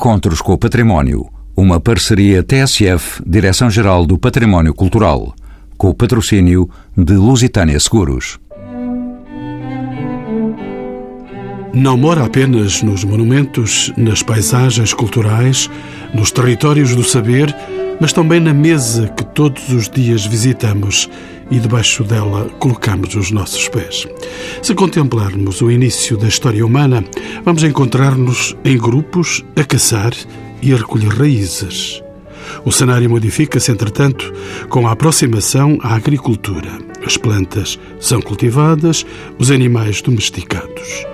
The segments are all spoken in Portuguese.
Encontros com o Património, uma parceria TSF, Direção-Geral do Património Cultural, com o patrocínio de Lusitânia Seguros. Não mora apenas nos monumentos, nas paisagens culturais, nos territórios do saber, mas também na mesa que todos os dias visitamos e debaixo dela colocamos os nossos pés. Se contemplarmos o início da história humana, vamos encontrar-nos em grupos a caçar e a recolher raízes. O cenário modifica-se, entretanto, com a aproximação à agricultura. As plantas são cultivadas, os animais domesticados.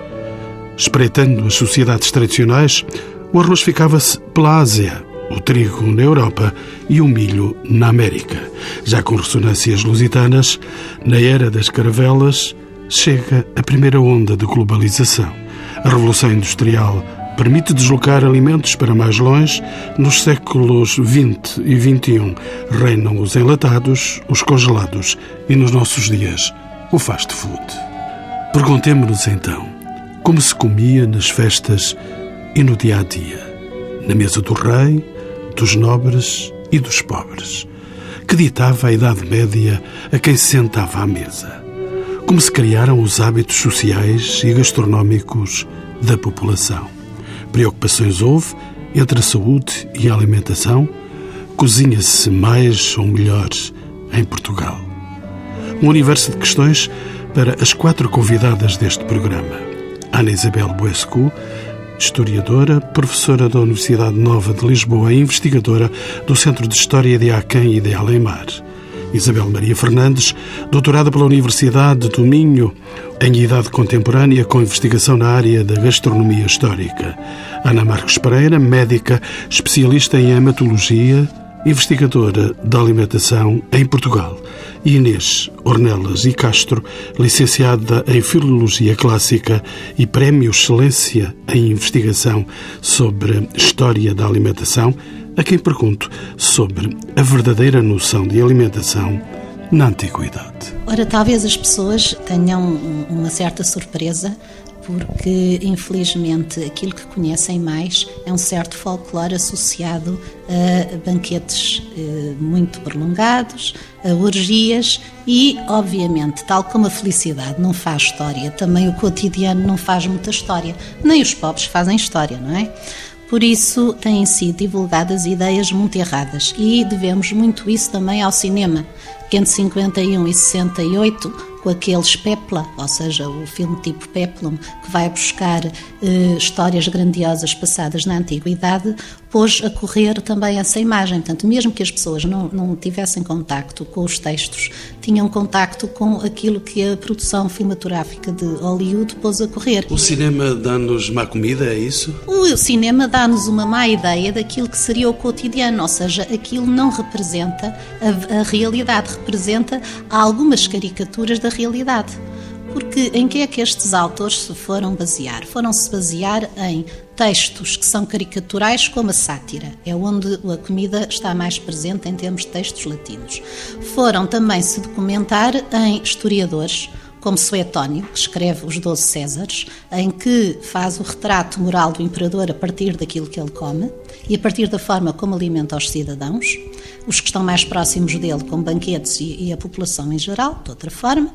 Espreitando as sociedades tradicionais, o arroz ficava-se pela Ásia, o trigo na Europa e o milho na América. Já com ressonâncias lusitanas, na era das caravelas, chega a primeira onda de globalização. A Revolução Industrial permite deslocar alimentos para mais longe. Nos séculos XX e XXI reinam os enlatados, os congelados e, nos nossos dias, o fast food. Perguntemos-nos então como se comia nas festas e no dia a dia, na mesa do rei, dos nobres e dos pobres, que ditava a Idade Média a quem se sentava à mesa. Como se criaram os hábitos sociais e gastronómicos da população. Preocupações houve entre a saúde e a alimentação. Cozinha-se mais ou melhor em Portugal. Um universo de questões para as quatro convidadas deste programa. Ana Isabel Boescu, historiadora, professora da Universidade Nova de Lisboa e investigadora do Centro de História de Aquém e de Alemar. Isabel Maria Fernandes, doutorada pela Universidade do Minho em Idade Contemporânea com investigação na área da gastronomia histórica. Ana Marcos Pereira, médica, especialista em hematologia, investigadora da alimentação em Portugal. Inês Ornelas e Castro, licenciada em Filologia Clássica e Prémio Excelência em Investigação sobre História da Alimentação, a quem pergunto sobre a verdadeira noção de alimentação na Antiguidade. Ora, talvez as pessoas tenham uma certa surpresa porque infelizmente aquilo que conhecem mais é um certo folclore associado a banquetes eh, muito prolongados, a orgias e, obviamente, tal como a felicidade não faz história, também o cotidiano não faz muita história, nem os pobres fazem história, não é? Por isso têm sido divulgadas ideias muito erradas e devemos muito isso também ao cinema, que entre 51 e 68 com aqueles Pepla, ou seja, o filme tipo Peplum, que vai buscar eh, histórias grandiosas passadas na Antiguidade, pôs a correr também essa imagem. Portanto, mesmo que as pessoas não, não tivessem contacto com os textos, tinham contacto com aquilo que a produção filmatográfica de Hollywood pôs a correr. O cinema dá-nos má comida, é isso? O cinema dá-nos uma má ideia daquilo que seria o cotidiano, ou seja, aquilo não representa a, a realidade, representa algumas caricaturas da realidade. Porque em que é que estes autores se foram basear? Foram-se basear em textos que são caricaturais, como a sátira, é onde a comida está mais presente em termos de textos latinos. Foram também se documentar em historiadores, como Suetónio, que escreve Os Doze Césares, em que faz o retrato moral do imperador a partir daquilo que ele come e a partir da forma como alimenta os cidadãos, os que estão mais próximos dele, como banquetes e, e a população em geral, de outra forma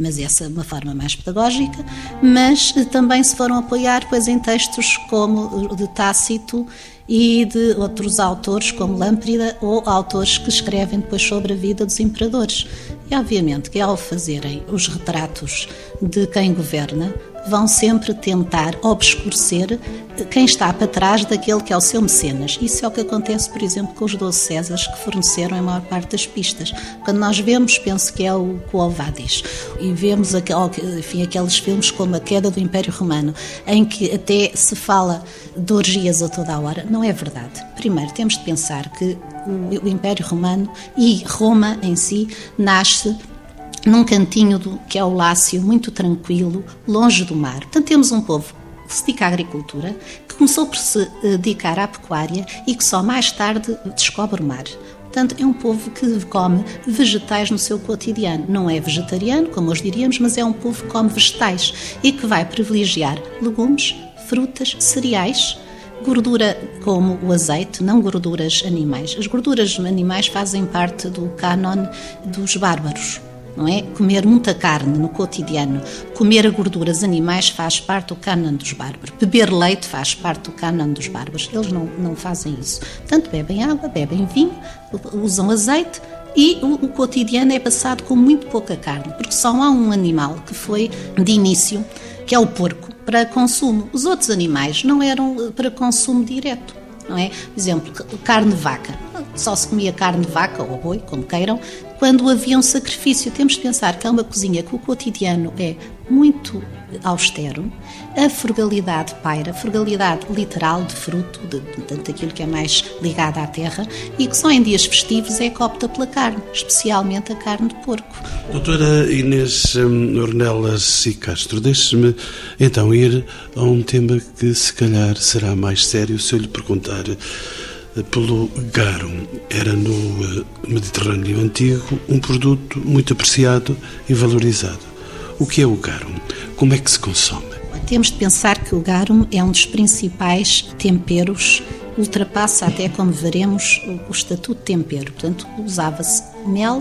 mas essa é uma forma mais pedagógica, mas eh, também se foram apoiar pois, em textos como de Tácito e de outros autores como Lâmprida ou autores que escrevem depois sobre a vida dos imperadores. E obviamente que ao fazerem os retratos de quem governa, vão sempre tentar obscurecer quem está para trás daquele que é o seu mecenas. Isso é o que acontece, por exemplo, com os 12 Césares que forneceram a maior parte das pistas. Quando nós vemos, penso que é o Coovadis, e vemos enfim, aqueles filmes como A Queda do Império Romano, em que até se fala de orgias a toda a hora, não é verdade. Primeiro, temos de pensar que o Império Romano e Roma em si nasce num cantinho do, que é o Lácio, muito tranquilo, longe do mar. Portanto, temos um povo que se dedica à agricultura, que começou por se eh, dedicar à pecuária e que só mais tarde descobre o mar. Portanto, é um povo que come vegetais no seu cotidiano. Não é vegetariano, como hoje diríamos, mas é um povo que come vegetais e que vai privilegiar legumes, frutas, cereais Gordura como o azeite, não gorduras animais. As gorduras animais fazem parte do cânon dos bárbaros não é? Comer muita carne no cotidiano, comer gorduras animais faz parte do cânon dos bárbaros. Beber leite faz parte do cânon dos bárbaros. Eles não, não fazem isso. Portanto, bebem água, bebem vinho, usam azeite e o, o cotidiano é passado com muito pouca carne, porque só há um animal que foi de início, que é o porco, para consumo. Os outros animais não eram eh, para consumo direto não é? Por exemplo, carne de vaca. Só se comia carne de vaca ou boi, como queiram, quando havia um sacrifício. Temos de pensar que é uma cozinha que o cotidiano é muito austero, a frugalidade paira, frugalidade literal de fruto, de, de, aquilo que é mais ligado à terra, e que só em dias festivos é que opta pela carne, especialmente a carne de porco. Doutora Inês hum, Ornelas e Castro, deixe-me então ir a um tema que se calhar será mais sério se eu lhe perguntar pelo garum. Era no eh, Mediterrâneo Antigo um produto muito apreciado e valorizado. O que é o garum? Como é que se consome? Temos de pensar que o garum é um dos principais temperos, ultrapassa até, como veremos, o estatuto de tempero. Portanto, usava-se mel,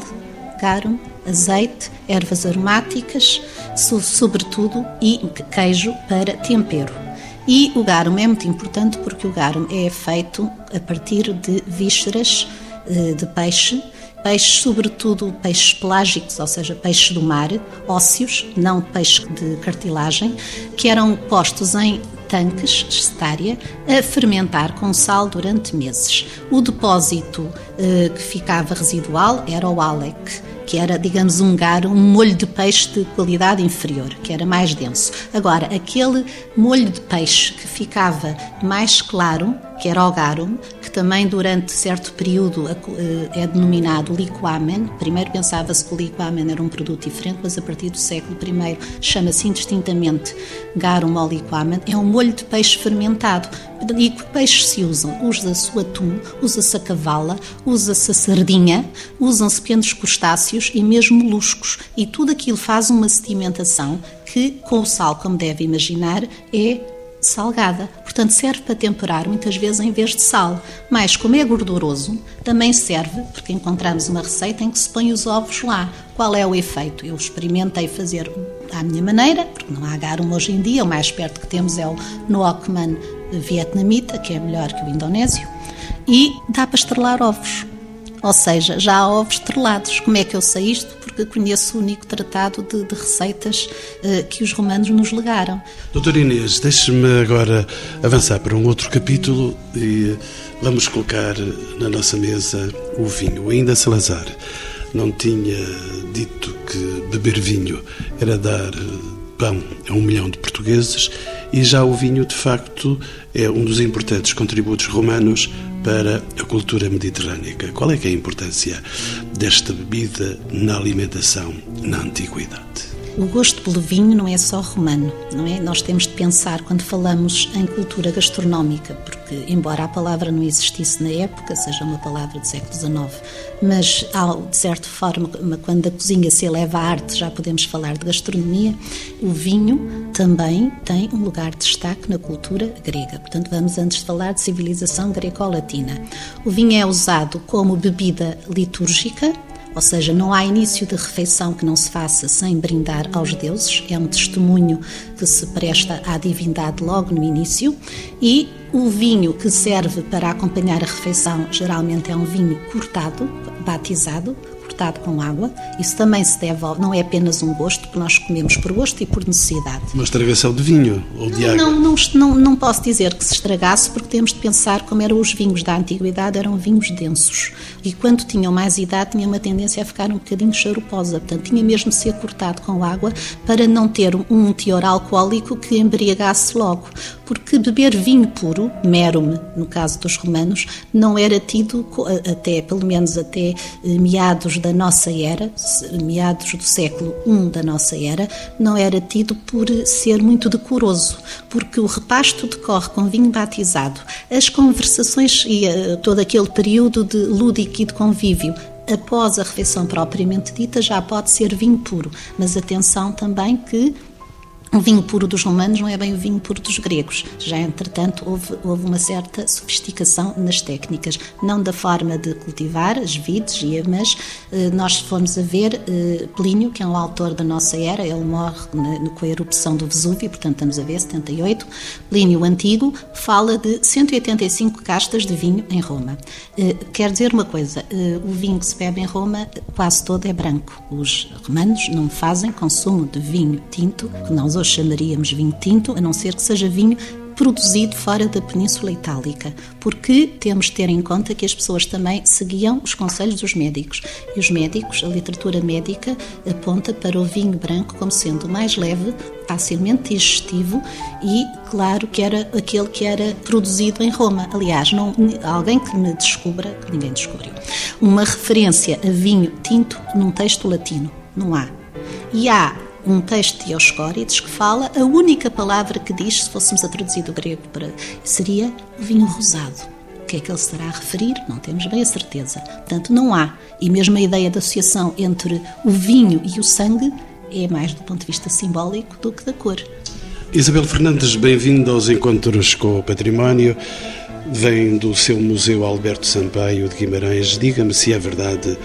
garum, azeite, ervas aromáticas, sobretudo, e queijo para tempero. E o garum é muito importante porque o garum é feito a partir de vísceras eh, de peixe, peixes, sobretudo peixes pelágicos, ou seja, peixes do mar, ósseos, não peixes de cartilagem, que eram postos em tanques estária a fermentar com sal durante meses. O depósito eh, que ficava residual era o alec que era, digamos, um garo, um molho de peixe de qualidade inferior, que era mais denso. Agora, aquele molho de peixe que ficava mais claro, que era o garum, que também durante certo período eh, é denominado liquamen. Primeiro pensava-se que o liquamen era um produto diferente, mas a partir do século I chama-se indistintamente garum ou liquamen. É um molho de peixe fermentado. E que peixes se usam? Usa-se o atum, usa-se a cavala, usa-se a sardinha, usam-se pequenos crustáceos e mesmo moluscos. E tudo aquilo faz uma sedimentação que, com o sal, como deve imaginar, é salgada. Portanto, serve para temperar muitas vezes em vez de sal. Mas, como é gorduroso, também serve, porque encontramos uma receita em que se põe os ovos lá. Qual é o efeito? Eu experimentei fazer à minha maneira, porque não há garum hoje em dia, o mais perto que temos é o Nookman vietnamita, que é melhor que o indonésio, e dá para estrelar ovos. Ou seja, já há ovos estrelados. Como é que eu sei isto? Porque conheço o único tratado de, de receitas uh, que os romanos nos legaram. Doutor Inês, deixe-me agora avançar para um outro capítulo e vamos colocar na nossa mesa o vinho. Ainda Salazar não tinha dito que beber vinho era dar pão a um milhão de portugueses e já o vinho, de facto, é um dos importantes contributos romanos para a cultura mediterrânica. Qual é é a importância desta bebida na alimentação na antiguidade? O gosto pelo vinho não é só romano, não é? Nós temos de pensar quando falamos em cultura gastronómica, porque embora a palavra não existisse na época, seja uma palavra do século XIX, mas de certa forma, quando a cozinha se eleva à arte, já podemos falar de gastronomia, o vinho também tem um lugar de destaque na cultura grega. Portanto, vamos antes de falar de civilização greco-latina. O vinho é usado como bebida litúrgica, ou seja, não há início de refeição que não se faça sem brindar aos deuses, é um testemunho que se presta à divindade logo no início, e o vinho que serve para acompanhar a refeição geralmente é um vinho cortado, batizado, cortado com água. Isso também se deve, ao, não é apenas um gosto, porque nós comemos por gosto e por necessidade. Uma estragação de vinho ou de não, água? Não, não, não, não posso dizer que se estragasse, porque temos de pensar como eram os vinhos da antiguidade, eram vinhos densos. E quando tinham mais idade, tinha uma tendência a ficar um bocadinho charuposa. Portanto, tinha mesmo de ser cortado com água para não ter um teor alcoólico que embriagasse logo. Porque beber vinho puro, merum, no caso dos romanos, não era tido, até pelo menos até eh, meados da nossa era, meados do século I da nossa era, não era tido por ser muito decoroso, porque o repasto decorre com vinho batizado. As conversações e uh, todo aquele período de lúdico e de convívio após a refeição propriamente dita já pode ser vinho puro, mas atenção também que o vinho puro dos romanos não é bem o vinho puro dos gregos. Já, entretanto, houve, houve uma certa sofisticação nas técnicas, não da forma de cultivar as vides, mas eh, nós fomos a ver eh, Plínio, que é um autor da nossa era, ele morre na, com a erupção do Vesúvio, portanto estamos a ver, 78. Plínio Antigo fala de 185 castas de vinho em Roma. Eh, quer dizer uma coisa, o vinho que se bebe em Roma quase todo é branco. Os romanos não fazem consumo de vinho tinto, que nós hoje chamaríamos vinho tinto, a não ser que seja vinho produzido fora da Península Itálica, porque temos de ter em conta que as pessoas também seguiam os conselhos dos médicos. E os médicos, a literatura médica, aponta para o vinho branco como sendo mais leve, facilmente digestivo e, claro, que era aquele que era produzido em Roma. Aliás, não, alguém que me descubra, que ninguém descobriu, uma referência a vinho tinto num texto latino. Não há. E há um texto de Dioscórides que fala, a única palavra que diz, se fôssemos a traduzir do grego para, seria vinho rosado. O que é que ele estará a referir? Não temos bem a certeza. Portanto, não há. E mesmo a ideia da associação entre o vinho e o sangue é mais do ponto de vista simbólico do que da cor. Isabel Fernandes, bem-vindo aos Encontros com o Património. Vem do seu Museu Alberto Sampaio de Guimarães. Diga-me se é verdade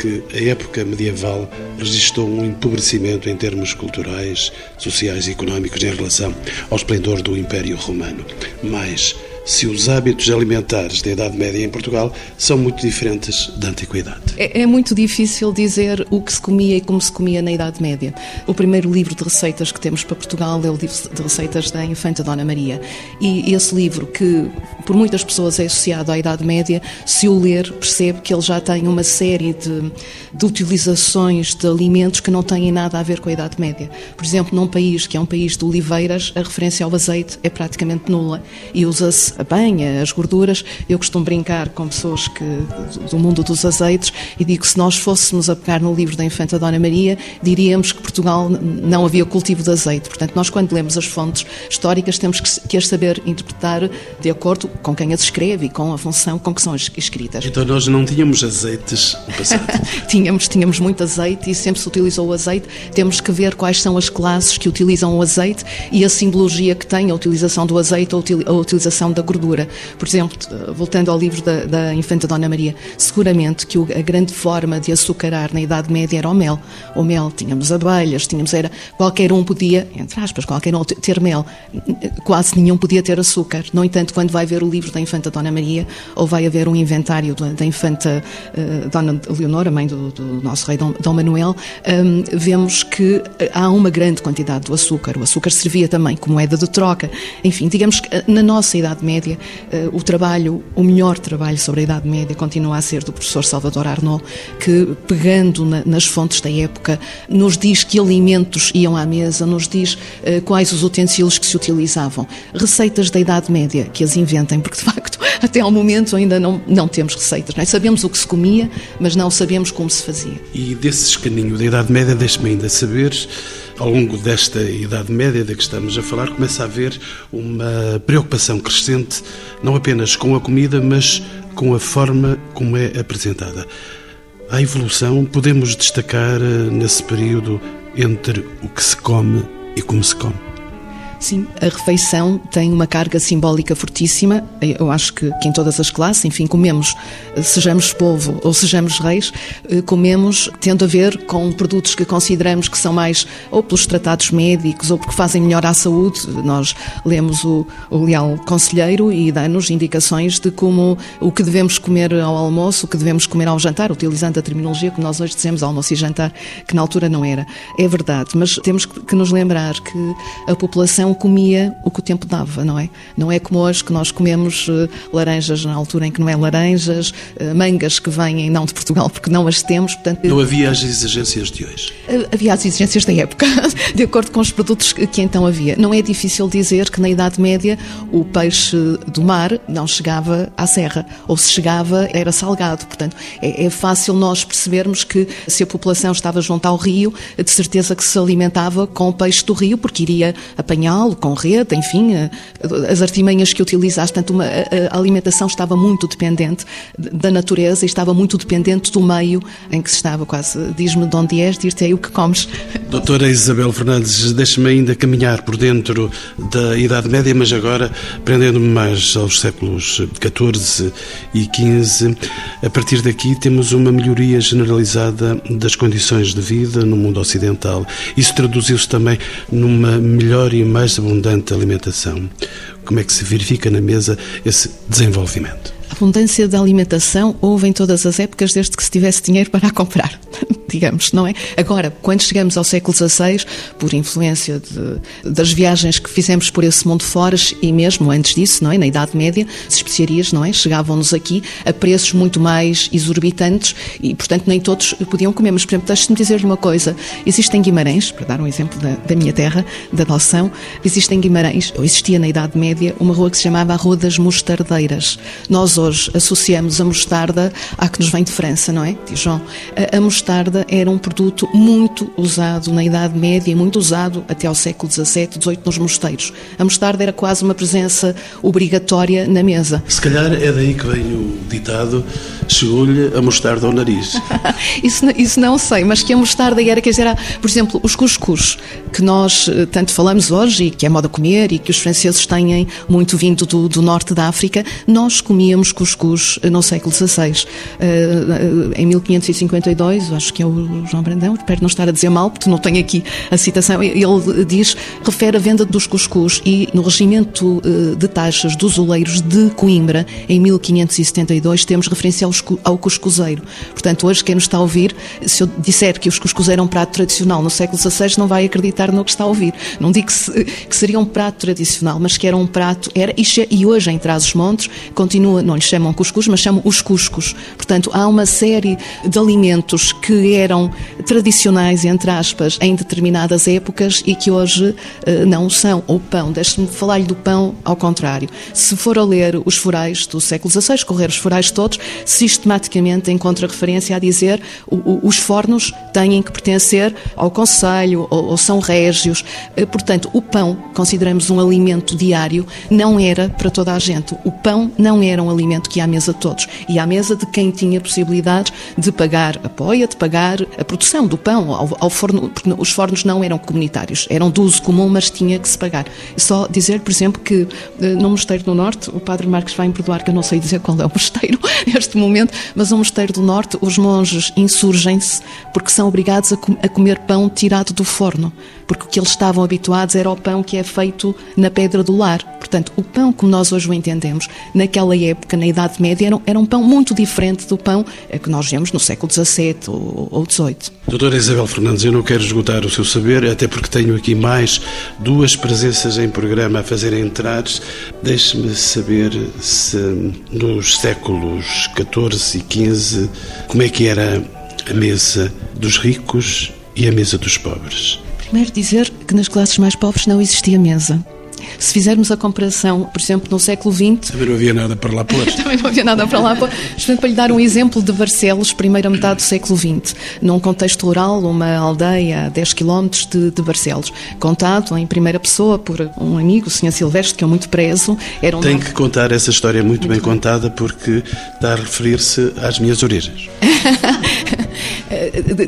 que a época medieval registrou um empobrecimento em termos culturais, sociais e económicos em relação ao esplendor do Império Romano. Mas se os hábitos alimentares da Idade Média em Portugal são muito diferentes da Antiguidade. É, é, muito difícil dizer o que se comia e como se comia na Idade Média. O primeiro livro de receitas que temos para Portugal é o livro de receitas da Infanta Dona Maria. E esse livro, que por muitas pessoas é associado à Idade Média, se o ler, percebe que ele já tem uma série de, de utilizações de alimentos que não têm nada a ver com a Idade Média. Por exemplo, num país que é um país de oliveiras, a referência ao azeite é praticamente nula e usa-se a banha, as gorduras. Eu costumo brincar com pessoas que, do mundo dos azeites e digo que se nós fôssemos a pegar no livro da Infanta Dona Maria, diríamos que Portugal não havia cultivo de azeite. Portanto, nós quando lemos as fontes históricas temos que, que as saber interpretar de acordo com quem as escreve e com a função com que são escritas. Então nós não tínhamos azeites no passado? tínhamos, tínhamos muito azeite e sempre se utilizou o azeite. Temos que ver quais são as classes que utilizam o azeite e a simbologia que tem a utilização do azeite ou a utilização da gordura. Por exemplo, voltando ao livro da, da Infanta Dona Maria, seguramente que a grande forma de açucarar na Idade Média era o mel. O mel, tínhamos abelhas, tínhamos, era, qualquer um podia, entre aspas, qualquer um ter mel, quase nenhum podia ter açúcar. No entanto, quando vai ver o livro da Infanta Dona Maria, ou vai haver um inventário da Infanta uh, Dona Leonora, mãe do, do nosso rei Dom, Dom Manuel, um, vemos que há uma grande quantidade do açúcar. O açúcar servia também como moeda de troca. Enfim, digamos que na nossa Idade Média, Média, uh, o trabalho, o melhor trabalho sobre a Idade Média continua a ser do professor Salvador Arnaud, que pegando na, nas fontes da época, nos diz que alimentos iam à mesa, nos diz uh, quais os utensílios que se utilizavam. Receitas da Idade Média, que as inventem, porque de facto até ao momento ainda não, não temos receitas. Não é? Sabemos o que se comia, mas não sabemos como se fazia. E desse escaninho da Idade Média, deixe-me ainda saber ao longo desta Idade Média de que estamos a falar, começa a haver uma preocupação crescente, não apenas com a comida, mas com a forma como é apresentada. A evolução podemos destacar eh, nesse período entre o que se come e como se come. Sim, a refeição tem uma carga simbólica fortíssima. Eu acho que, que, em todas as classes, enfim, comemos, sejamos povo ou sejamos reis, eh, comemos tendo a ver com produtos que consideramos que são mais ou pelos tratados médicos ou porque fazem melhor à saúde. Nós lemos o, o Leal Conselheiro e dá-nos indicações de como o que devemos comer ao almoço, o que devemos comer ao jantar, utilizando a terminologia que nós hoje dizemos almoço e jantar, que na altura não era. É verdade, mas temos que nos lembrar que a população não comia o que o tempo dava, não é? Não é como hoje que nós comemos uh, laranjas na altura em que não é laranjas, uh, mangas que vêm não de Portugal porque não as temos. Portanto, não havia as exigências de hoje? Uh, havia as exigências da época, de acordo com os produtos que, que então havia. Não é difícil dizer que na Idade Média o peixe do mar não chegava à serra, ou se chegava era salgado. Portanto, é, é fácil nós percebermos que se a população estava junto ao rio, de certeza que se alimentava com o peixe do rio, porque iria apanhá natural, com rede, enfim, eh, as artimanhas que utilizaste. Portanto, uma, a alimentação estava muito dependente da natureza e estava muito dependente do meio em que se estava. Quase diz-me de onde és, dir-te o que comes. Doutora Isabel Fernandes, deixe-me ainda caminhar por dentro da Idade Média, mas agora prendendo-me mais aos séculos XIV e XV. A partir daqui temos uma melhoria generalizada das condições de vida no mundo ocidental. Isso traduziu-se também numa melhor e mais abundante alimentação. Como é que se verifica na mesa esse desenvolvimento? Abundância de alimentação houve em todas as épocas, desde que se tivesse dinheiro para a comprar, digamos, não é? Agora, quando chegamos ao século XVI, por influência de, das viagens que fizemos por esse mundo fora, e mesmo antes disso, não é? Na Idade Média, as especiarias, não é? Chegavam-nos aqui a preços muito mais exorbitantes e, portanto, nem todos podiam comer. Mas, por exemplo, deixe-me dizer-lhe uma coisa. Existe em Guimarães, para dar um exemplo da, da minha terra, da noção, existe em Guimarães, ou existia na Idade Média, uma rua que se chamava a Rua das Mostardeiras. Nós hoje associamos a mostarda à que nos vem de França, não é, Dijon? A, a mostarda era um produto muito usado na Idade Média, muito usado até ao século XVII, XVIII nos mosteiros. A mostarda era quase uma presença obrigatória na mesa. Se calhar é daí que vem o ditado chegou-lhe a mostarda ao nariz. isso, isso não sei, mas que a mostarda era, quer dizer, era, por exemplo, os cuscuz, que nós eh, tanto falamos hoje e que é moda comer e que os franceses têm muito vindo do, do norte da África, nós comíamos cuscuz no século XVI. Uh, em 1552, acho que é o João Brandão, espero não estar a dizer mal, porque não tenho aqui a citação, ele diz, refere a venda dos cuscuz e no regimento uh, de taxas dos oleiros de Coimbra, em 1572, temos referência ao cuscuzeiro. Portanto, hoje quem nos está a ouvir, se eu disser que os cuscuz eram um prato tradicional no século XVI, não vai acreditar no que está a ouvir. Não digo que, se, que seria um prato tradicional, mas que era um prato, era, e hoje em Trás-os-Montes, continua, não lhe chamam cuscuz, mas chamam os cuscos. Portanto, há uma série de alimentos que eram tradicionais, entre aspas, em determinadas épocas e que hoje uh, não são. O pão, deixe-me falar-lhe do pão ao contrário. Se for a ler os forais do século XVI, correr os forais todos, sistematicamente encontra referência a dizer o, o, os fornos têm que pertencer ao Conselho ou, ou são régios. Uh, portanto, o pão, consideramos um alimento diário, não era para toda a gente. O pão não era um alimento que ia à mesa de todos. E à mesa de quem tinha possibilidades de pagar a poia, de pagar a produção do pão ao, ao forno, porque os fornos não eram comunitários, eram de uso comum, mas tinha que se pagar. Só dizer, por exemplo, que eh, no Mosteiro do Norte, o Padre Marques vai me perdoar que eu não sei dizer qual é o mosteiro neste momento, mas no Mosteiro do Norte os monges insurgem-se porque são obrigados a, com, a comer pão tirado do forno, porque o que eles estavam habituados era o pão que é feito na pedra do lar. Portanto, o pão como nós hoje o entendemos, naquela época, na Idade Média, era, era um pão muito diferente do pão que nós vemos no século XVII ou, XVIII. Doutora Isabel Fernandes, eu não quero esgotar o seu saber, até porque tenho aqui mais duas presenças em programa a fazer entrar. Deixe-me saber se nos séculos XIV e XV, como é que era a mesa dos ricos e a mesa dos pobres. Primeiro dizer que nas classes mais pobres não existia mesa. Se fizermos a comparação, por exemplo, no século XX. Também não havia nada para lá pôr. também não havia nada para lá pôr. Para lhe dar um exemplo de Barcelos, primeira metade do século XX, num contexto rural, uma aldeia a 10 km de, de Barcelos, contado em primeira pessoa por um amigo, o Sr. Silvestre, que é muito preso. Era um Tem que contar essa história muito, muito bem, bem contada, porque está a referir-se às minhas origens.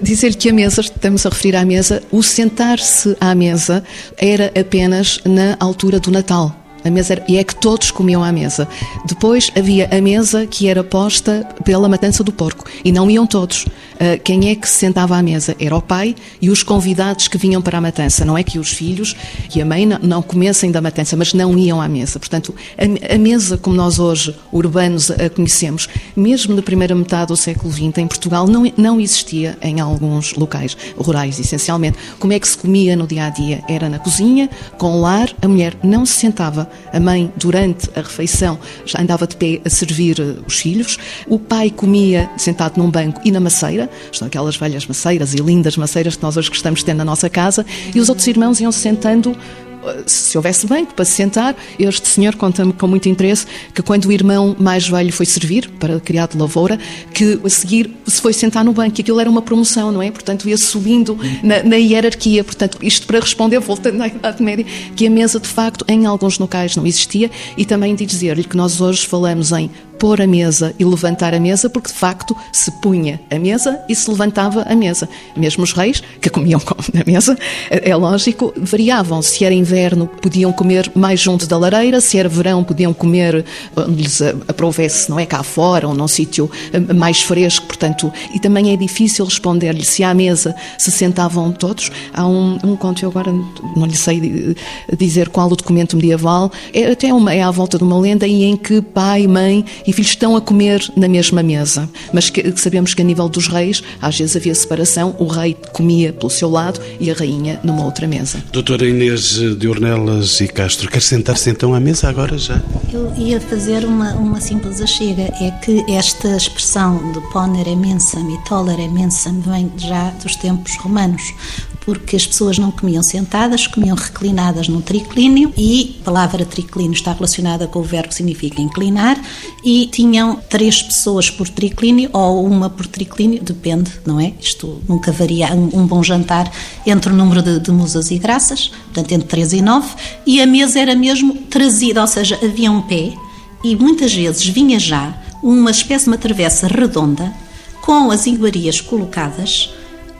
Dizer que a mesa, estamos a referir à mesa, o sentar-se à mesa era apenas na altura do Natal. A mesa era, e é que todos comiam à mesa. Depois havia a mesa que era posta pela matança do porco e não iam todos. Uh, quem é que se sentava à mesa? Era o pai e os convidados que vinham para a matança. Não é que os filhos e a mãe não, comessem da matança, mas não iam à mesa. Portanto, a, mesa como nós hoje, urbanos, a conhecemos, mesmo na primeira metade do século XX, em Portugal, não, não existia em alguns locais rurais, essencialmente. Como é que se comia no dia a dia? Era na cozinha, com lar, a mulher não se sentava a mãe, durante a refeição, já andava de pé a servir eh, os filhos. O pai comia sentado num banco e na maceira, estão aquelas velhas maceiras e lindas maceiras que nós hoje gostamos de ter na nossa casa, e os outros irmãos iam se sentando se houvesse banco para se sentar, este senhor conta-me com muito interesse que quando o irmão mais velho foi servir para criar de lavoura, que a seguir se foi sentar no banco, e aquilo era uma promoção, não é? Portanto, ia subindo na, na hierarquia. Portanto, isto para responder, voltando à Idade Média, que a mesa de facto em alguns locais não existia e também de dizer-lhe que nós hoje falamos em pôr a mesa e levantar a mesa, porque de facto se punha a mesa e se levantava a mesa. Mesmo os reis, que comiam na mesa, é lógico, variavam. Se era inverno, podiam comer mais junto da lareira, se era verão, podiam comer onde lhes aprovesse, não é cá fora, ou num sítio eh, mais fresco, portanto, e também é difícil responder-lhe se à mesa se sentavam todos. Há um, um conto, eu agora não lhe sei dizer qual o documento medieval, é até uma, é à volta de uma lenda em que pai, mãe e e filhos estão a comer na mesma mesa. Mas que, sabemos que a nível dos reis, às vezes havia separação, o rei comia pelo seu lado e a rainha numa outra mesa. Doutora Inês de Ornelas e Castro, quer sentar-se então à mesa agora já? Eu ia fazer uma, uma simples achega, é que esta expressão de ponere mensam e tolere mensam vem já dos tempos romanos porque as pessoas não comiam sentadas, comiam reclinadas num triclínio e a palavra triclínio está relacionada com o verbo que significa inclinar e tinham três pessoas por triclínio ou uma por triclínio, depende, não é? Isto nunca varia, um, bom jantar entre o número de, de musas e graças, portanto entre três e nove, e a mesa era mesmo trazida, ou seja, havia um pé e muitas vezes vinha já uma espécie de uma travessa redonda com as iguarias colocadas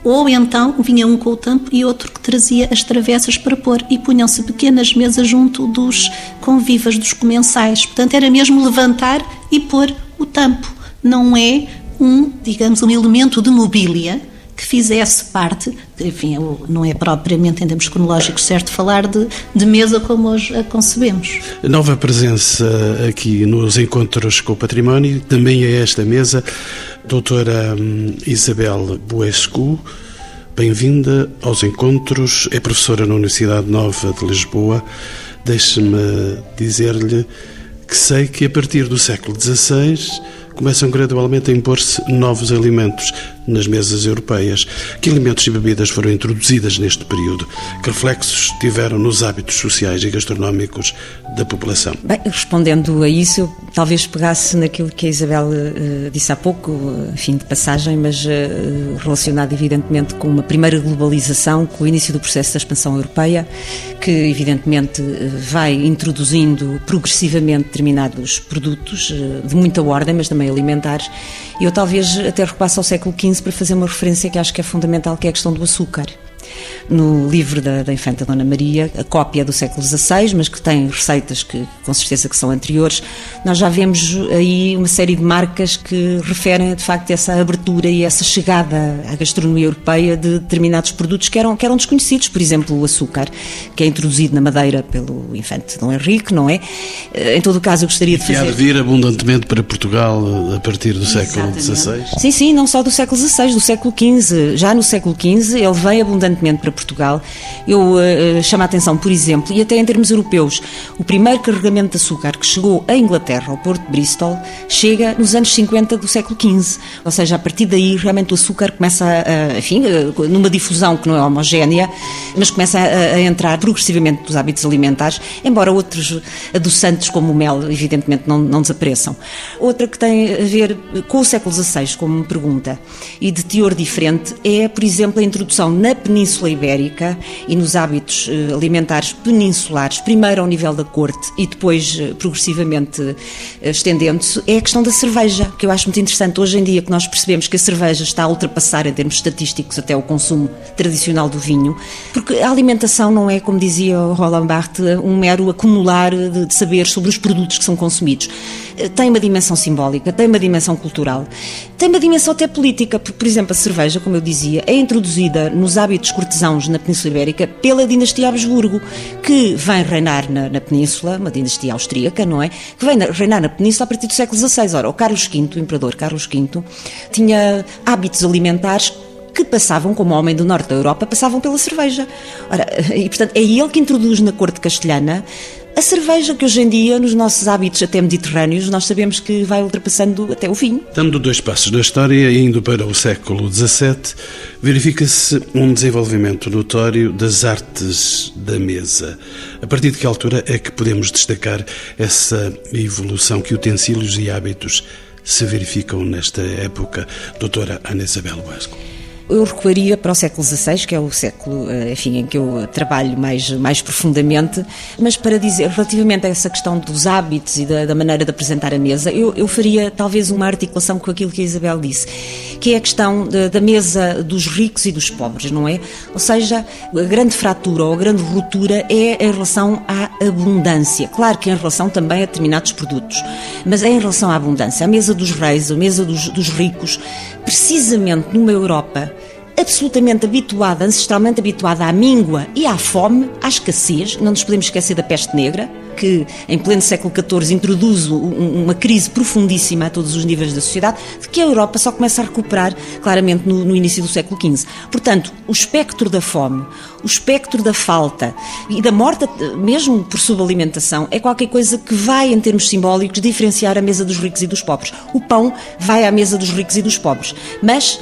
ou então vinha um com o tampo e outro que trazia as travessas para pôr e punham-se pequenas mesas junto dos convivas, dos comensais. Portanto, era mesmo levantar e pôr o tampo. Não é um, digamos, um elemento de mobília que fizesse parte, enfim, não é propriamente em termos cronológicos certo falar de, de mesa como hoje a concebemos. Nova presença aqui nos encontros com o património, também é esta mesa Doutora hum, Isabel Buescu, bem-vinda aos encontros. É professora na Universidade Nova de Lisboa. Deixe-me dizer-lhe que sei que a partir do século XVI começam gradualmente a impor-se novos alimentos nas mesas europeias. Que alimentos e bebidas foram introduzidas neste período? Que reflexos tiveram nos hábitos sociais e gastronómicos da população? Bem, respondendo a isso, talvez pegasse naquilo que a Isabel uh, disse há pouco, fim de passagem, mas uh, relacionado evidentemente com uma primeira globalização, com o início do processo da expansão europeia, que evidentemente vai introduzindo progressivamente determinados produtos uh, de muita ordem, mas também alimentares. E eu talvez até repasse ao século XV para fazer uma referência que acho que é fundamental, que é a questão do açúcar no livro da, da Infanta Dona Maria, a cópia do século XVI, mas que tem receitas que com certeza que são anteriores, nós já vemos aí uma série de marcas que referem de facto essa abertura e essa chegada à gastronomia europeia de determinados produtos que eram, que eram desconhecidos, por exemplo o açúcar, que é introduzido na Madeira pelo Infante Dom Henrique, não é? Em todo o caso eu gostaria de fazer... E há de vir abundantemente para Portugal a partir do século XVI? Sim, sim, não só do século XVI, do século XV. Já no século XV ele vem abundantemente para Portugal. Eu uh, chamo a atenção, por exemplo, e até em termos europeus, o primeiro carregamento de açúcar que chegou à Inglaterra, ao Porto de Bristol, chega nos anos 50 do século XV. Ou seja, a partir daí realmente o açúcar começa, a, enfim, numa difusão que não é homogénea, mas começa a, a entrar progressivamente nos hábitos alimentares, embora outros adoçantes como o mel, evidentemente, não, não desapareçam. Outra que tem a ver com o século XVI, como me pergunta, e de teor diferente, é, por exemplo, a introdução na Península Ibérica e nos hábitos eh, alimentares peninsulares, primeiro ao nível da corte e depois eh, progressivamente eh, estendendo-se, é a questão da cerveja, que eu acho muito interessante hoje em dia que nós percebemos que a cerveja está a ultrapassar em termos estatísticos até o consumo tradicional do vinho, porque a alimentação não é, como dizia Roland Barthes, um mero acumular de, de saberes sobre os produtos que são consumidos. Tem uma dimensão simbólica, tem uma dimensão cultural, tem uma dimensão até política, porque, por exemplo, a cerveja, como eu dizia, é introduzida nos hábitos cortesanos na Península Ibérica pela dinastia Habsburgo, que vem reinar na, na, Península, uma dinastia austríaca, não é? Que vem reinar na Península a partir do século XVI. Ora, o Carlos V, o imperador Carlos V, tinha hábitos alimentares que passavam, como homem do norte da Europa, passavam pela cerveja. Ora, e portanto é ele que introduz na corte castelhana A cerveja, que hoje em dia, nos nossos hábitos até mediterrâneos, nós sabemos que vai ultrapassando até o fim. Dando dois passos na história indo para o século XVII, verifica-se um desenvolvimento notório das artes da mesa. A partir de que altura é que podemos destacar essa evolução que utensílios e hábitos se verificam nesta época, doutora Ana Isabel Vasco? Eu recuaria para o século XVI, que é o século eh, enfim, em que eu trabalho mais, mais profundamente, mas para dizer, relativamente a essa questão dos hábitos e da, da maneira de apresentar a mesa, eu, eu, faria talvez uma articulação com aquilo que a Isabel disse, que é a questão de, da mesa dos ricos e dos pobres, não é? Ou seja, a grande fratura ou a grande ruptura é em relação à abundância. Claro que em relação também a determinados produtos, mas é em relação à abundância. A mesa dos reis, a mesa dos, dos ricos, precisamente numa Europa absolutamente habituada, ancestralmente habituada à míngua e à fome, à escassez, não nos podemos esquecer da peste negra, que em pleno século XIV introduz uma crise profundíssima a todos os níveis da sociedade, de que a Europa só começa a recuperar claramente no, no início do século XV. Portanto, o espectro da fome, o espectro da falta e da morte, mesmo por subalimentação, é qualquer coisa que vai, em termos simbólicos, diferenciar a mesa dos ricos e dos pobres. O pão vai à mesa dos ricos e dos pobres, mas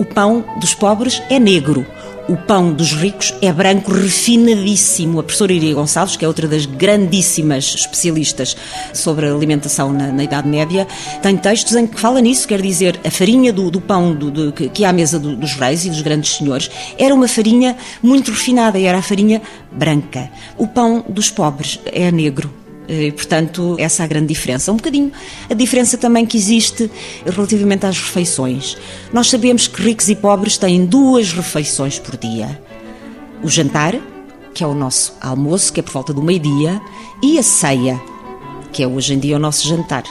o pão dos pobres é negro. O pão dos ricos é branco refinadíssimo. A professora Iria Gonçalves, que é outra das grandíssimas especialistas sobre alimentação na, na Idade Média, tem textos em que fala nisso, quer dizer, a farinha do, do pão do, do, que, é à mesa do, dos reis e dos grandes senhores era uma farinha muito refinada e era a farinha branca. O pão dos pobres é negro. Eh, e, portanto, essa é a grande diferença. Um bocadinho a diferença também que existe relativamente às refeições. Nós sabemos que ricos e pobres têm duas refeições por dia: o jantar, que é o nosso almoço, que é por volta do meio-dia, e a ceia, que é hoje em dia o nosso jantar.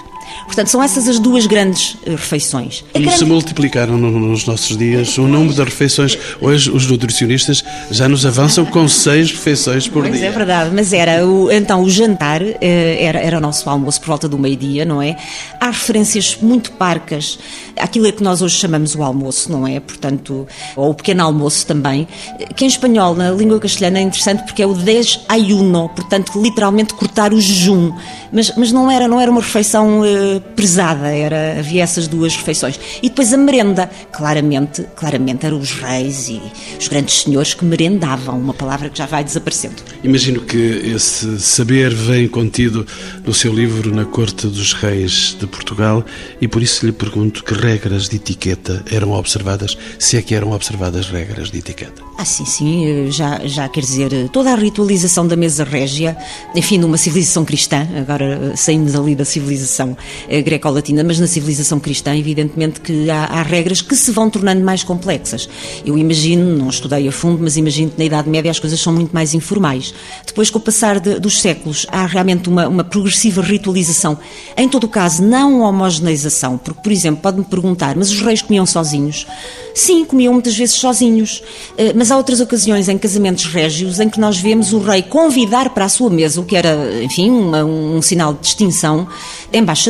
Portanto, são essas as duas grandes eh, refeições. E grande... se multiplicaram nos nossos dias o número de refeições. Hoje os nutricionistas já nos avançam com seis refeições por pois dia. É verdade, mas era o, então o jantar eh, era, era o nosso almoço por volta do meio-dia, não é? Há referências muito parcas àquilo que nós hoje chamamos o almoço, não é? Portanto, ou o pequeno almoço também, que em espanhol, na língua castelhana, é interessante porque é o desayuno, portanto, literalmente cortar o jejum. Mas, mas não, era, não era uma refeição eh, pesada, era, havia essas duas refeições. E depois a merenda, claramente, claramente eram os reis e os grandes senhores que merendavam, uma palavra que já vai desaparecendo. Imagino que esse saber vem contido no seu livro Na Corte dos Reis de Portugal e por isso lhe pergunto que regras de etiqueta eram observadas, se é que eram observadas regras de etiqueta. Ah, sim, sim, já, já quer dizer, toda a ritualização da mesa régia, enfim, numa civilização cristã, agora saímos ali da civilização eh, greco-latina, mas na civilização cristã, evidentemente que há, há, regras que se vão tornando mais complexas. Eu imagino, não estudei a fundo, mas imagino que na Idade Média as coisas são muito mais informais. Depois, com o passar de, dos séculos, há realmente uma, uma progressiva ritualização. Em todo o caso, não homogeneização, porque, por exemplo, pode-me perguntar, mas os reis comiam sozinhos? Sim, comiam muitas vezes sozinhos, eh, mas há outras ocasiões em casamentos régios em que nós vemos o rei convidar para a sua mesa, o que era, enfim, um, um sinal de distinção,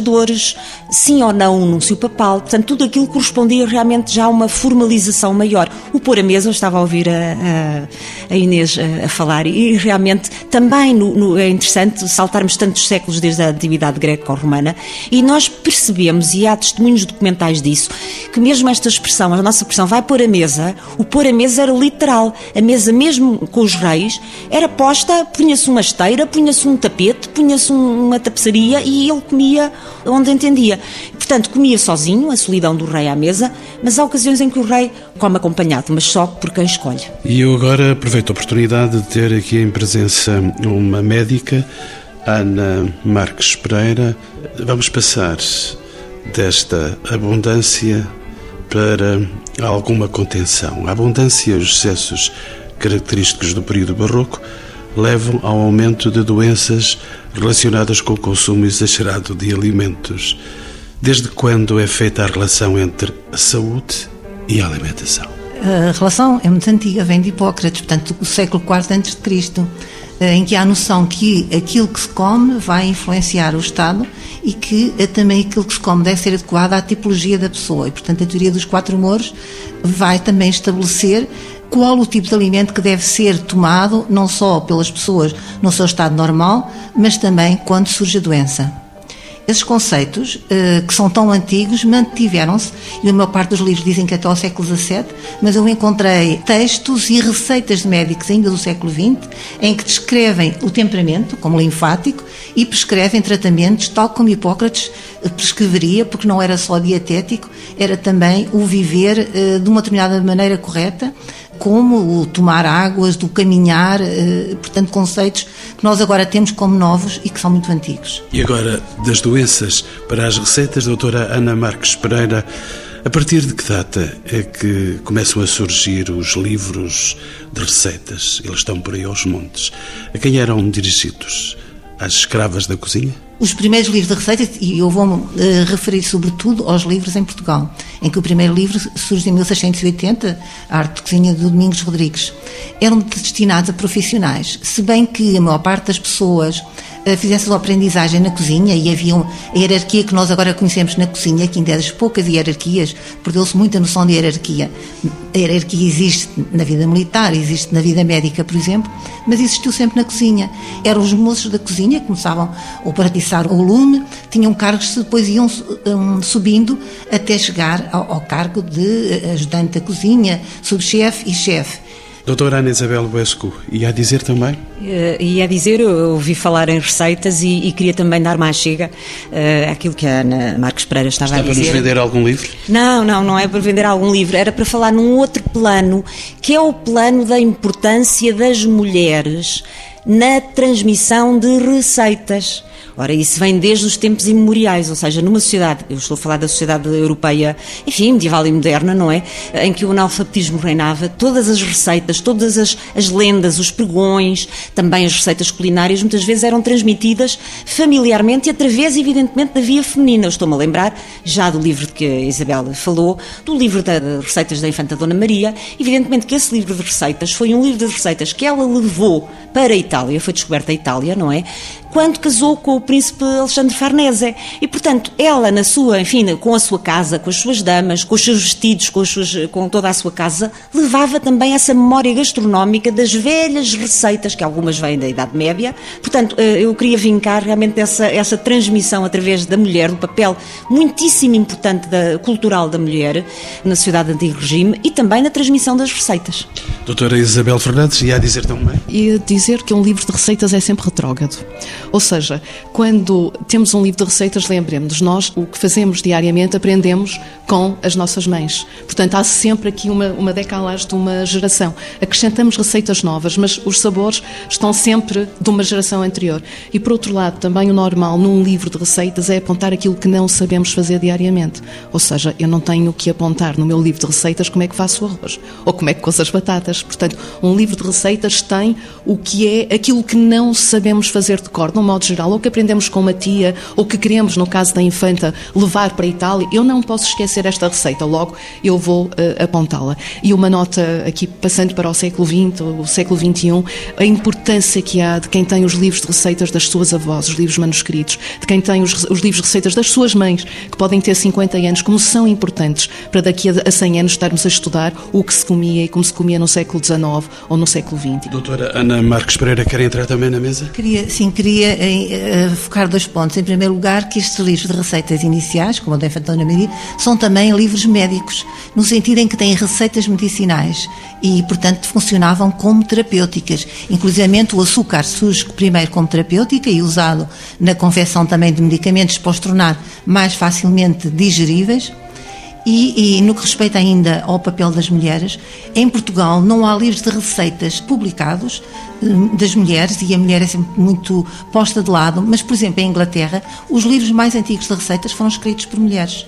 embaixadores, sim ou não um núncio papal, portanto, tudo aquilo correspondia realmente já a uma formalização maior. O pôr a mesa, eu estava a ouvir a, a, a Inês a, a, falar, e realmente também no, no, é interessante saltarmos tantos séculos desde a atividade greco-romana e nós percebemos, e há testemunhos documentais disso, que mesmo esta expressão, a nossa expressão vai pôr a mesa, o pôr a mesa era literal. A mesa, mesmo com os reis, era posta, punha-se uma esteira, punha-se um tapete, punha-se uma tapeçaria e ele comia onde entendia. Portanto, comia sozinho, a solidão do rei à mesa, mas há ocasiões em que o rei come acompanhado, mas só por quem escolhe. E eu agora aproveito a oportunidade de ter aqui em presença uma médica, Ana Marques Pereira. Vamos passar desta abundância para alguma contenção. A abundância e os excessos característicos do período barroco levam ao aumento de doenças relacionadas com o consumo exagerado de alimentos. Desde quando é feita a relação entre a saúde e a alimentação? A relação é muito antiga, vem de Hipócrates, portanto, do século IV a.C. em que há a noção que aquilo que se come vai influenciar o Estado e que também aquilo que se come deve ser adequado à tipologia da pessoa. E, portanto, a teoria dos quatro humores vai também estabelecer qual o tipo de alimento que deve ser tomado, não só pelas pessoas no seu estado normal, mas também quando surge a doença. Esses conceitos, eh, que são tão antigos, mantiveram-se, e a maior parte dos livros dizem que até ao século XVII, mas eu encontrei textos e receitas de médicos ainda do século XX, em que descrevem o temperamento, como linfático, e prescrevem tratamentos, tal como Hipócrates prescreveria, porque não era só dietético, era também o viver eh, de uma determinada maneira correta, como o tomar águas, do caminhar, eh, portanto, conceitos que nós agora temos como novos e que são muito antigos. E agora, das doenças para as receitas, doutora Ana Marques Pereira, a partir de que data é que começam a surgir os livros de receitas? Eles estão por aí aos montes. A quem eram dirigidos? Às escravas da cozinha? Os primeiros livros de receitas, e eu vou-me uh, referir sobretudo aos livros em Portugal, em que o primeiro livro surge em 1680, A Arte de Cozinha do Domingos Rodrigues, eram destinados a profissionais, se bem que a maior parte das pessoas fizesse a aprendizagem na cozinha e havia a hierarquia que nós agora conhecemos na cozinha, que ainda é das poucas hierarquias, perdeu-se muita noção de hierarquia. A hierarquia existe na vida militar, existe na vida médica, por exemplo, mas existiu sempre na cozinha. Eram os moços da cozinha que começavam ou para o lume, tinham cargos que depois iam subindo até chegar ao, ao cargo de eh, ajudante da cozinha, subchefe e chefe. Doutora Ana Isabel Besco, ia dizer também? Uh, ia dizer, eu ouvi falar em receitas e, e queria também dar mais chega uh, àquilo que a Ana Marques Pereira estava, a dizer. Estava nos vender algum livro? Não, não, não é para vender algum livro, era para falar num outro plano, que é o plano da importância das mulheres na transmissão de receitas. Ora, isso vem desde os tempos imemoriais, ou seja, numa sociedade, eu estou a falar da sociedade europeia, enfim, medieval e moderna, não é? Em que o analfabetismo reinava, todas as receitas, todas as, as lendas, os pregões, também as receitas culinárias, muitas vezes eram transmitidas familiarmente e através, evidentemente, da via feminina. Eu estou-me a lembrar, já do livro de que a Isabel falou, do livro de receitas da Infanta Dona Maria, evidentemente que esse livro de receitas foi um livro de receitas que ela levou para a Itália, foi descoberta a Itália, não é? Quando casou com o príncipe Alexandre Farnese. E, portanto, ela, na sua, enfim, com a sua casa, com as suas damas, com os seus vestidos, com, suas, com toda a sua casa, levava também essa memória gastronómica das velhas receitas, que algumas vêm da Idade Média. Portanto, eh, eu queria vincar realmente essa, essa transmissão através da mulher, do papel muitíssimo importante da, cultural da mulher na sociedade anti-regime e também na transmissão das receitas. Doutora Isabel Fernandes, ia dizer também? Ia dizer que um livro de receitas é sempre retrógrado. Ou seja, quando temos um livro de receitas, lembremos-nos, nós o que fazemos diariamente aprendemos com as nossas mães. Portanto, há sempre aqui uma, uma decalagem de uma geração. Acrescentamos receitas novas, mas os sabores estão sempre de uma geração anterior. E, por outro lado, também o normal num livro de receitas é apontar aquilo que não sabemos fazer diariamente. Ou seja, eu não tenho que apontar no meu livro de receitas como é que faço arroz ou como é que cozo as batatas. Portanto, um livro de receitas tem o que é aquilo que não sabemos fazer de cor, de um modo geral, ou que aprendemos com uma tia, ou que queremos, no caso da infanta, levar para a Itália, eu não posso esquecer esta receita, logo eu vou uh, apontá-la. E uma nota aqui, passando para o século XX, o século XXI, a importância que há de quem tem os livros de receitas das suas avós, os livros manuscritos, de quem tem os, os livros de receitas das suas mães, que podem ter 50 anos, como são importantes para daqui a 100 anos estarmos a estudar o que se comia e como se comia no século XIX ou no século XX. Doutora Ana Marques Pereira, quer entrar também na mesa? Queria, sim, queria uh, focar dois pontos. Em primeiro lugar, que estes livros de receitas iniciais, como o da Infantona Maria, são também livros médicos, no sentido em que têm receitas medicinais e, portanto, funcionavam como terapêuticas. Inclusive, o açúcar surge primeiro como terapêutica e usado na confecção também de medicamentos para os tornar mais facilmente digeríveis. E, e, no que respeita ainda ao papel das mulheres, em Portugal não há livros de receitas publicados hum, das mulheres, e a mulher é sempre muito posta de lado, mas, por exemplo, em Inglaterra, os livros mais antigos de receitas foram escritos por mulheres.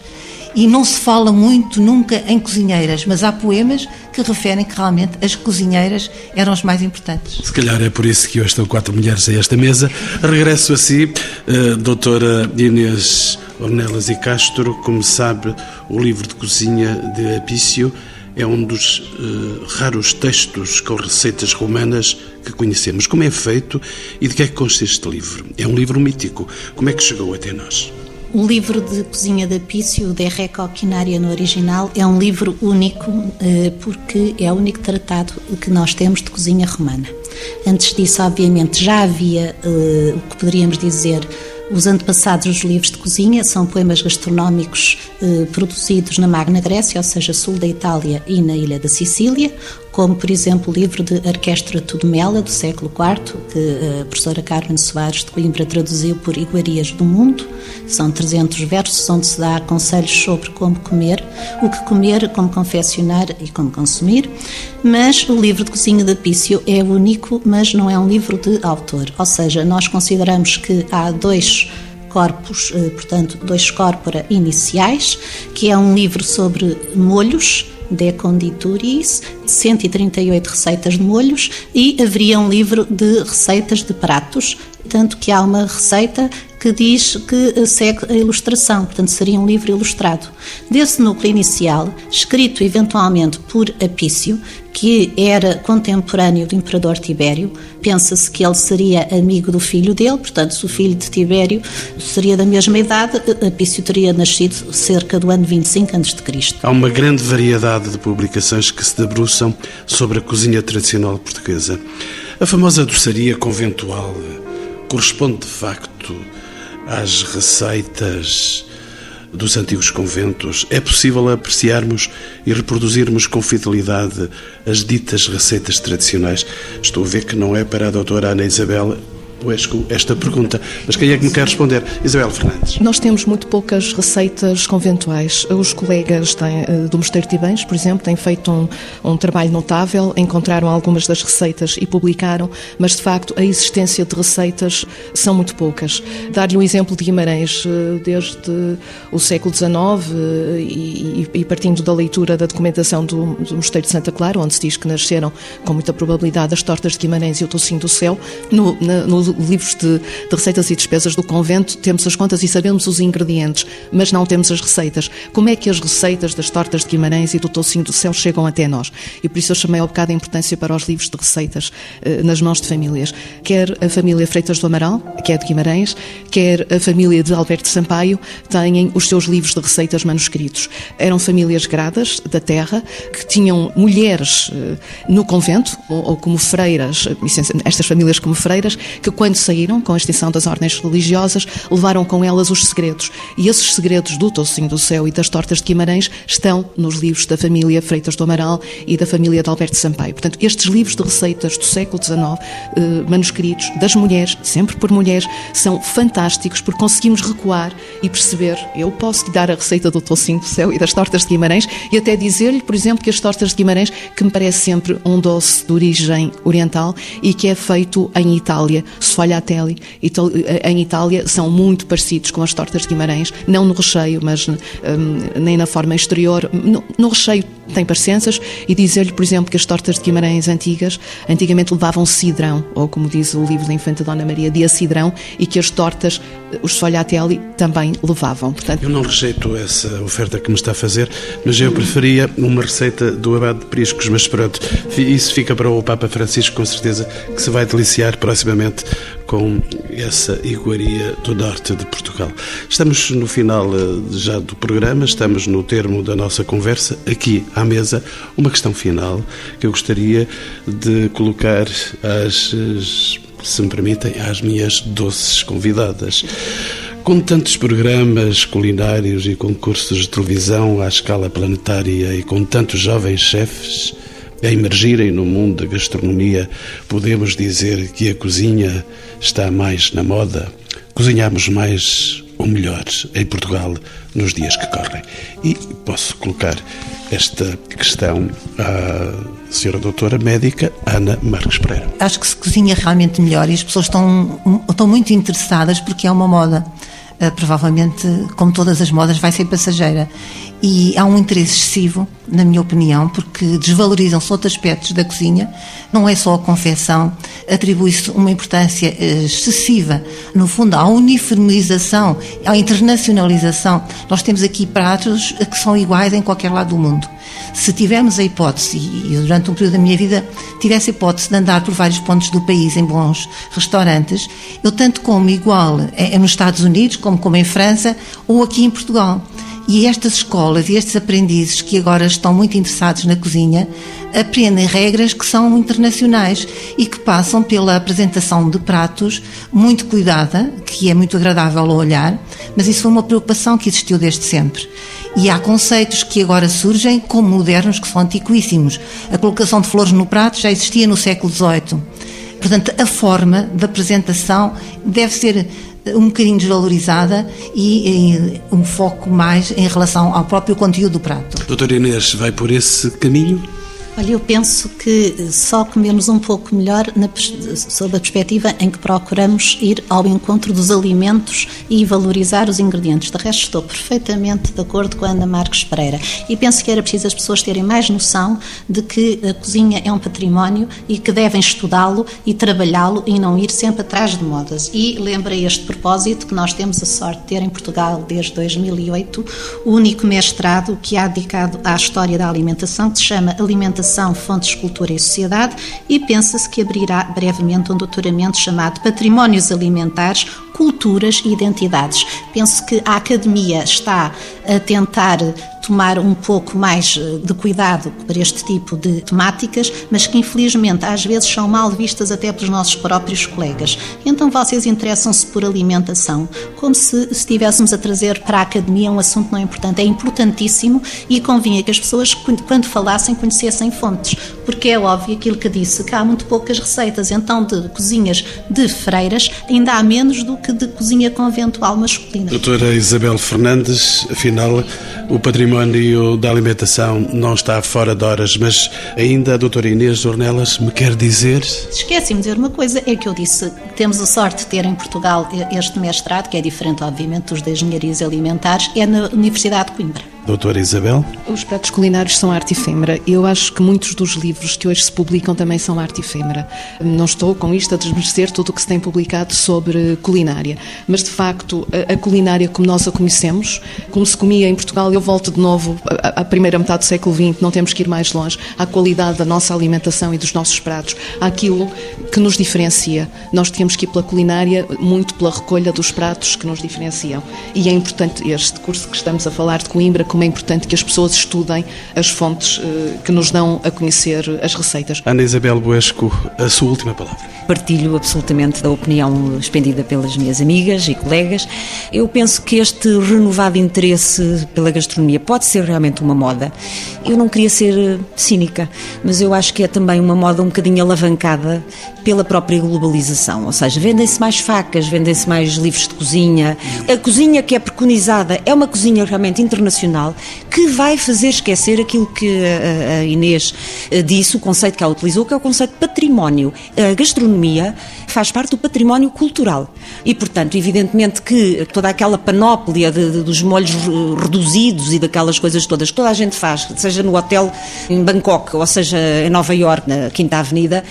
E não se fala muito nunca em cozinheiras, mas há poemas que referem que realmente as cozinheiras eram as mais importantes. Se calhar é por isso que hoje estão quatro mulheres a esta mesa. Regresso a si, uh, doutora Inês Ornelas e Castro. Como sabe, o livro de cozinha de Apício é um dos uh, raros textos com receitas romanas que conhecemos. Como é feito e de que é que consta este livro? É um livro mítico. Como é que chegou até nós? O livro de cozinha da Pício, de Reca no original, é um livro único eh, porque é o único tratado que nós temos de cozinha romana. Antes disso, obviamente, já havia eh, o que poderíamos dizer os antepassados dos livros de cozinha são poemas gastronómicos eh, produzidos na Magna Grécia, ou seja, sul da Itália e na ilha da Sicília, como, por exemplo, o livro de Orquestra Tudumela, do século IV, que a professora Carmen Soares de Coimbra traduziu por Iguarias do Mundo. São 300 versos onde se dá conselhos sobre como comer, o que comer, como confeccionar e como consumir. Mas o livro de cozinha de Pício é único, mas não é um livro de autor. Ou seja, nós consideramos que há dois corpos, eh, portanto, dois corpora iniciais, que é um livro sobre molhos, de condituris, 138 receitas de molhos e haveria um livro de receitas de pratos, tanto que há uma receita que diz que segue a ilustração, portanto seria um livro ilustrado. Desse núcleo inicial, escrito eventualmente por Apício, que era contemporâneo do imperador Tibério, pensa-se que ele seria amigo do filho dele, portanto, se o filho de Tibério seria da mesma idade, Apício teria nascido cerca do ano 25 a.C. Há uma grande variedade de publicações que se debruçam sobre a cozinha tradicional portuguesa. A famosa doçaria conventual corresponde de facto às receitas dos antigos conventos, é possível apreciarmos e reproduzirmos com fidelidade as ditas receitas tradicionais. Estou a ver que não é para a doutora Ana Isabel esta pergunta. Mas quem é que me quer responder? Isabel Fernandes. Nós temos muito poucas receitas conventuais. Os colegas têm, eh, do Mosteiro de Tibães, por exemplo, têm feito um, um, trabalho notável, encontraram algumas das receitas e publicaram, mas de facto a existência de receitas são muito poucas. Dar-lhe um exemplo de Guimarães, eh, desde o século XIX eh, e, e, partindo da leitura da documentação do, do Mosteiro de Santa Clara, onde se diz que nasceram com muita probabilidade as tortas de Guimarães e o tocinho do céu, no, no livros de, de, receitas e despesas do convento, temos as contas e sabemos os ingredientes, mas não temos as receitas. Como é que as receitas das tortas de Guimarães e do Tocinho do Céu chegam até nós? E por isso eu chamei ao bocado a importância para os livros de receitas eh, nas mãos de famílias. Quer a família Freitas do Amaral, que é de Guimarães, quer a família de Alberto Sampaio, têm os seus livros de receitas manuscritos. Eram famílias gradas da terra que tinham mulheres eh, no convento, ou, ou como freiras, estas famílias como freiras, que quando saíram, com a extinção das ordens religiosas, levaram com elas os segredos. E esses segredos do Tocinho do Céu e das Tortas de Guimarães estão nos livros da família Freitas do Amaral e da família de Alberto Sampaio. Portanto, estes livros de receitas do século XIX, eh, manuscritos das mulheres, sempre por mulheres, são fantásticos porque conseguimos recuar e perceber. Eu posso lhe dar a receita do Tocinho do Céu e das Tortas de Guimarães e até dizer-lhe, por exemplo, que as Tortas de Guimarães, que me parece sempre um doce de origem oriental e que é feito em Itália, sfogliatelli em Itália são muito parecidos com as tortas de Guimarães, não no recheio, mas um, nem na forma exterior. No, no recheio tem parecenças e dizer-lhe, por exemplo, que as tortas de Guimarães antigas antigamente levavam cidrão, ou como diz o livro da Infanta Dona Maria, de cidrão, e que as tortas, os sfogliatelli, também levavam. Portanto, eu não rejeito essa oferta que me está a fazer, mas eu preferia uma receita do Abade de Priscos, mas pronto, isso fica para o Papa Francisco, com certeza, que se vai deliciar proximamente com essa iguaria do norte de Portugal. Estamos no final eh, já do programa, estamos no termo da nossa conversa. Aqui à mesa, uma questão final que eu gostaria de colocar às, se me permitem, às minhas doces convidadas. Com tantos programas culinários e concursos de televisão à escala planetária e com tantos jovens chefes, a emergirem no mundo da gastronomia, podemos dizer que a cozinha está mais na moda. Cozinhamos mais ou melhor em Portugal nos dias que correm. E posso colocar esta questão à senhora doutora médica Ana Marques Pereira. Acho que se cozinha realmente melhor e as pessoas estão, estão muito interessadas porque é uma moda. Uh, provavelmente, como todas as modas, vai ser passageira. E há um interesse excessivo, na minha opinião, porque desvalorizam-se outros aspectos da cozinha, não é só a confecção, atribui-se uma importância uh, excessiva, no fundo, à uniformização, à internacionalização. Nós temos aqui pratos que são iguais em qualquer lado do mundo. Se tivermos a hipótese, e eu durante um período da minha vida tivesse a hipótese de andar por vários pontos do país em bons restaurantes, eu tanto como igual é, é nos Estados Unidos, como como em França ou aqui em Portugal. E estas escolas e estes aprendizes que agora estão muito interessados na cozinha aprendem regras que são internacionais e que passam pela apresentação de pratos muito cuidada, que é muito agradável ao olhar, mas isso foi uma preocupação que existiu desde sempre. E há conceitos que agora surgem como modernos, que são antiquíssimos. A colocação de flores no prato já existia no século XVIII. Portanto, a forma da apresentação deve ser um bocadinho desvalorizada e, e, um foco mais em relação ao próprio conteúdo do prato. Doutora Inês, vai por esse caminho? Olha, eu penso que só comemos um pouco melhor na, sob a perspectiva em que procuramos ir ao encontro dos alimentos e valorizar os ingredientes. De resto, estou perfeitamente de acordo com a Ana Marques Pereira. E penso que era preciso as pessoas terem mais noção de que a cozinha é um património e que devem estudá-lo e trabalhá-lo e não ir sempre atrás de modas. E lembra este propósito que nós temos a sorte de ter em Portugal desde 2008 o único mestrado que há dedicado à história da alimentação, que se chama Alimentação Alimentação, Fontes, Cultura e Sociedade e pensa-se que abrirá brevemente um doutoramento chamado Patrimónios Alimentares, Culturas e Identidades. Penso que a Academia está a tentar tomar um pouco mais eh, de cuidado para este tipo de temáticas, mas que infelizmente às vezes são mal vistas até pelos nossos próprios colegas. Então vocês interessam-se por alimentação, como se estivéssemos a trazer para a academia um assunto não importante. É importantíssimo e convinha que as pessoas, quando falassem, conhecessem fontes, porque é óbvio aquilo que disse, que há muito poucas receitas, então de cozinhas de freiras ainda há menos do que de cozinha conventual masculina. Doutora Isabel Fernandes, afinal, o património da alimentação não está fora de horas, mas ainda a doutora Inês Ornelas me quer dizer... Esqueci-me de dizer uma coisa, é que eu disse que temos a sorte de ter em Portugal este mestrado, que é diferente, obviamente, dos de engenharias alimentares, é na Universidade de Coimbra. Doutora Isabel? Os pratos culinários são arte efêmera. Eu acho que muitos dos livros que hoje se publicam também são arte efêmera. Não estou com isto a desmerecer tudo o que se tem publicado sobre culinária, mas de facto a, culinária como nós a conhecemos, como se comia em Portugal, eu volto de novo à primeira metade do século XX, não temos que ir mais longe, à qualidade da nossa alimentação e dos nossos pratos, àquilo que nos diferencia. Nós temos que ir pela culinária muito pela recolha dos pratos que nos diferenciam. E é importante este curso que estamos a falar de Coimbra como é importante que as pessoas estudem as fontes eh, que nos dão a conhecer as receitas. Ana Isabel Buesco, a sua última palavra. Partilho absolutamente da opinião expendida pelas minhas amigas e colegas. Eu penso que este renovado interesse pela gastronomia pode ser realmente uma moda. Eu não queria ser cínica, mas eu acho que é também uma moda um bocadinho alavancada pela própria globalização. Ou seja, vendem-se mais facas, vendem-se mais livros de cozinha. A cozinha que é preconizada é uma cozinha realmente internacional que vai fazer esquecer aquilo que a Inês eh, disse, o conceito que ela utilizou, que é o conceito de património. A gastronomia faz parte do património cultural. E, portanto, evidentemente que toda aquela panóplia de, de, dos molhos reduzidos e daquelas coisas todas que toda a gente faz, seja no hotel em Bangkok ou seja em Nova York, na Quinta Avenida,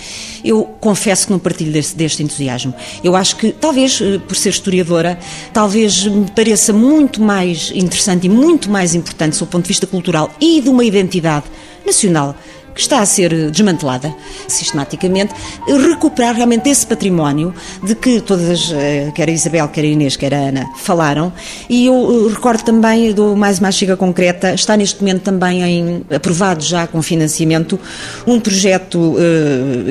eu confesso que não partilho deste, deste entusiasmo. Eu acho que, talvez eh, por ser historiadora, talvez me pareça muito mais interessante e muito mais importante, do ponto de vista cultural e de uma identidade nacional que está a ser desmantelada sistematicamente, recuperar realmente esse património de que todas, eh, quer a Isabel, quer a Inês, quer a Ana, falaram. E eu eh, recordo também, do mais uma chega concreta, está neste momento também em, aprovado já com financiamento um projeto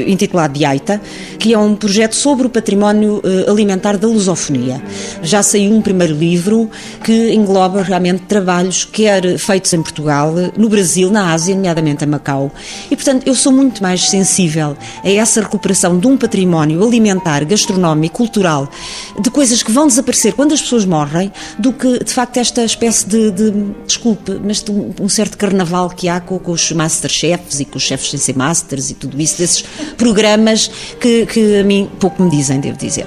intitulado Diaita, que é um projeto sobre o património alimentar da lusofonia. Já saiu um primeiro livro que engloba realmente trabalhos quer feitos em Portugal, no Brasil, na Ásia, nomeadamente em Macau, e, portanto, eu sou muito mais sensível a essa recuperação de um património alimentar, gastronómico, cultural, de coisas que vão desaparecer quando as pessoas morrem, do que, de facto, esta espécie de, de desculpe, mas de um, certo carnaval que há com, com os masterchefs e com os chefes sem ser masters e tudo isso, desses programas que, que a mim pouco me dizem, devo dizer.